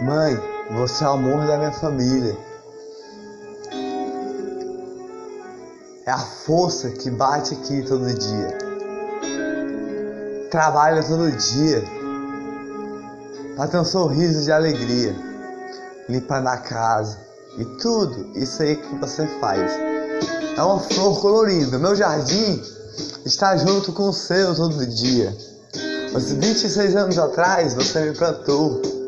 Mãe, você é o amor da minha família. É a força que bate aqui todo dia. Trabalha todo dia para ter um sorriso de alegria, limpando a casa e tudo isso aí que você faz. É uma flor colorida. Meu jardim está junto com o seu todo dia. Mas 26 anos atrás você me plantou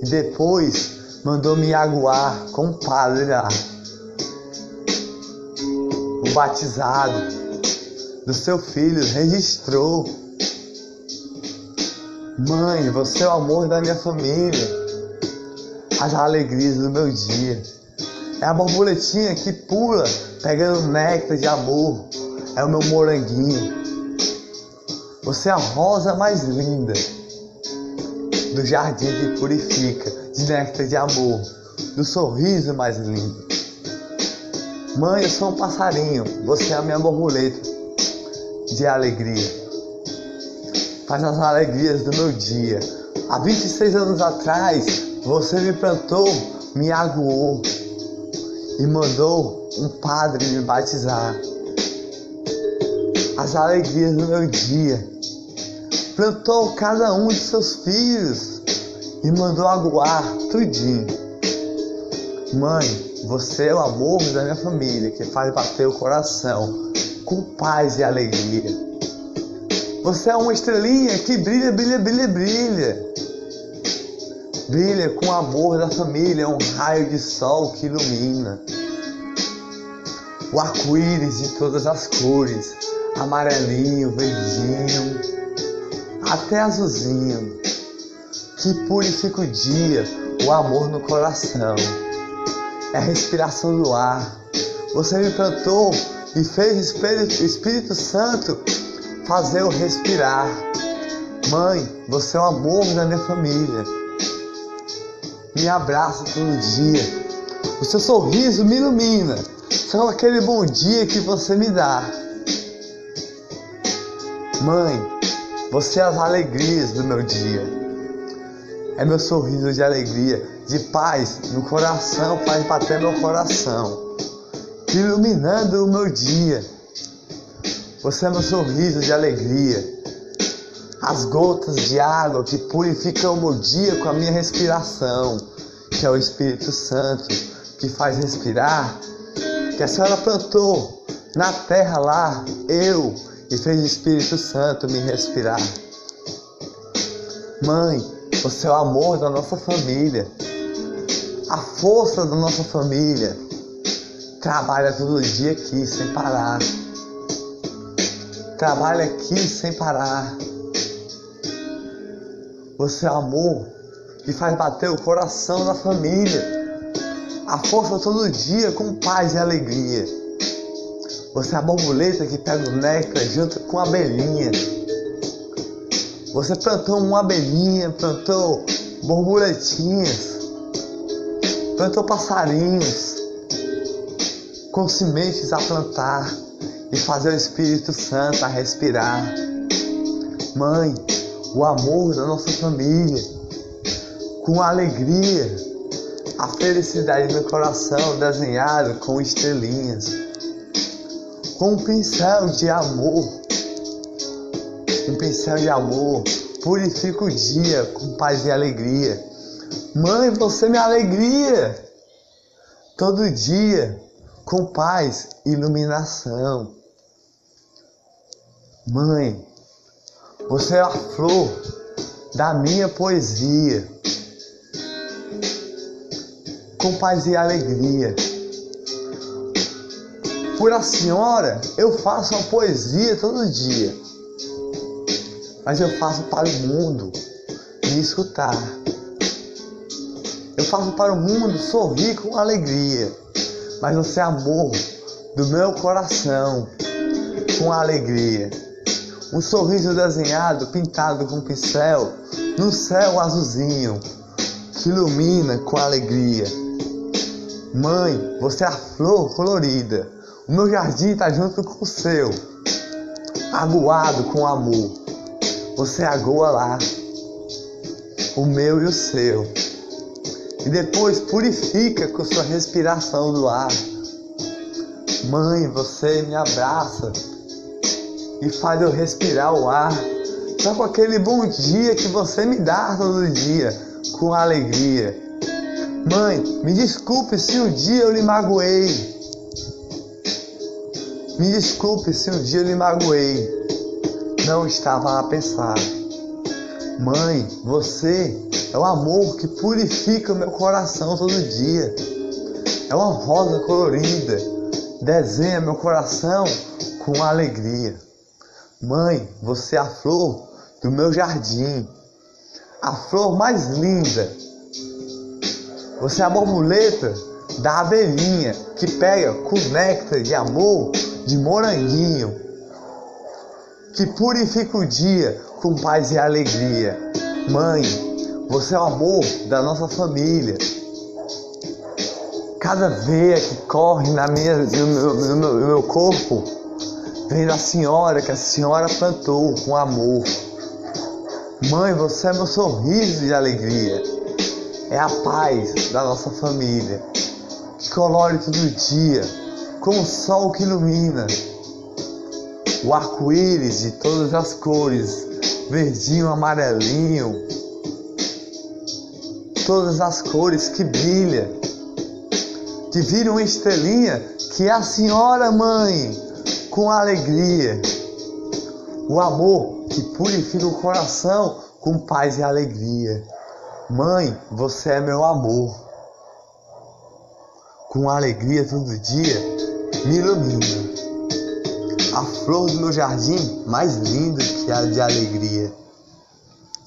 e depois mandou me aguar com lá. O batizado do seu filho registrou. Mãe, você é o amor da minha família, as alegrias do meu dia. É a borboletinha que pula pegando néctar de amor. É o meu moranguinho. Você é a rosa mais linda do jardim que purifica, de néctar de amor, do sorriso mais lindo. Mãe, eu sou um passarinho, você é a minha borboleta de alegria. Faz as alegrias do meu dia. Há 26 anos atrás, você me plantou, me aguou e mandou um padre me batizar. As alegrias do meu dia plantou cada um de seus filhos e mandou aguar tudinho. Mãe, você é o amor da minha família que faz bater o coração com paz e alegria. Você é uma estrelinha que brilha, brilha, brilha, brilha. Brilha com o amor da família, um raio de sol que ilumina. O arco-íris de todas as cores, amarelinho, verdinho, até azulzinho, que purifica o dia, o amor no coração. É a respiração do ar. Você me plantou e fez o Espírito, Santo fazer eu respirar. Mãe, você é o amor da minha família. Me abraça todo dia. O seu sorriso me ilumina. Só aquele bom dia que você me dá. Mãe, você é as alegrias do meu dia. É meu sorriso de alegria, de paz no coração, faz bater meu coração, iluminando o meu dia. Você é meu sorriso de alegria, as gotas de água que purificam o meu dia com a minha respiração, que é o Espírito Santo que faz respirar, que a senhora plantou na terra lá, eu e fez o Espírito Santo me respirar. Mãe, você é o amor da nossa família, a força da nossa família. Trabalha todo dia aqui sem parar. Trabalha aqui sem parar. Você é o amor que faz bater o coração da família. A força todo dia com paz e alegria. Você é a borboleta que pega o néctar junto com a abelhinha. Você plantou uma abelhinha, plantou borboletinhas, plantou passarinhos com sementes a plantar e fazer o Espírito Santo a respirar. Mãe, o amor da nossa família, com a alegria, a felicidade do coração desenhado com estrelinhas com um pincel de amor. Um pincel de amor purifica o dia com paz e alegria. Mãe, você é minha alegria. Todo dia com paz e iluminação. Mãe, você é a flor da minha poesia. Com paz e alegria. Por a senhora, eu faço uma poesia todo dia. Mas eu faço para o mundo me escutar. Eu faço para o mundo sorrir com alegria. Mas você é amor do meu coração com alegria. Um sorriso desenhado, pintado com pincel, no céu azulzinho, que ilumina com alegria. Mãe, você é a flor colorida o meu jardim está junto com o seu, aguado com amor. Você agoa lá, o meu e o seu. e depois purifica com sua respiração do ar. Mãe, você me abraça e faz eu respirar o ar, só com aquele bom dia que você me dá todo dia, com alegria. Mãe, me desculpe se um dia eu lhe magoei. Me desculpe se um dia lhe magoei. Não estava a pensar. Mãe, você é o amor que purifica o meu coração todo dia. É uma rosa colorida, desenha meu coração com alegria. Mãe, você é a flor do meu jardim, a flor mais linda. Você é a borboleta da abelhinha que pega com néctar de amor de moranguinho, que purifica o dia com paz e alegria. Mãe, você é o amor da nossa família. Cada veia que corre na minha, no, meu, no, meu, no meu corpo vem da senhora que a senhora plantou com amor. Mãe, você é meu sorriso de alegria. É a paz da nossa família. Que colore todo dia, como o sol que ilumina. O arco-íris de todas as cores, verdinho, amarelinho, todas as cores que brilha, que vira uma estrelinha que é a senhora mãe, com alegria. O amor que purifica o coração com paz e alegria. Mãe, você é meu amor. Com alegria todo dia, me ilumina. A flor do meu jardim mais linda que a de alegria.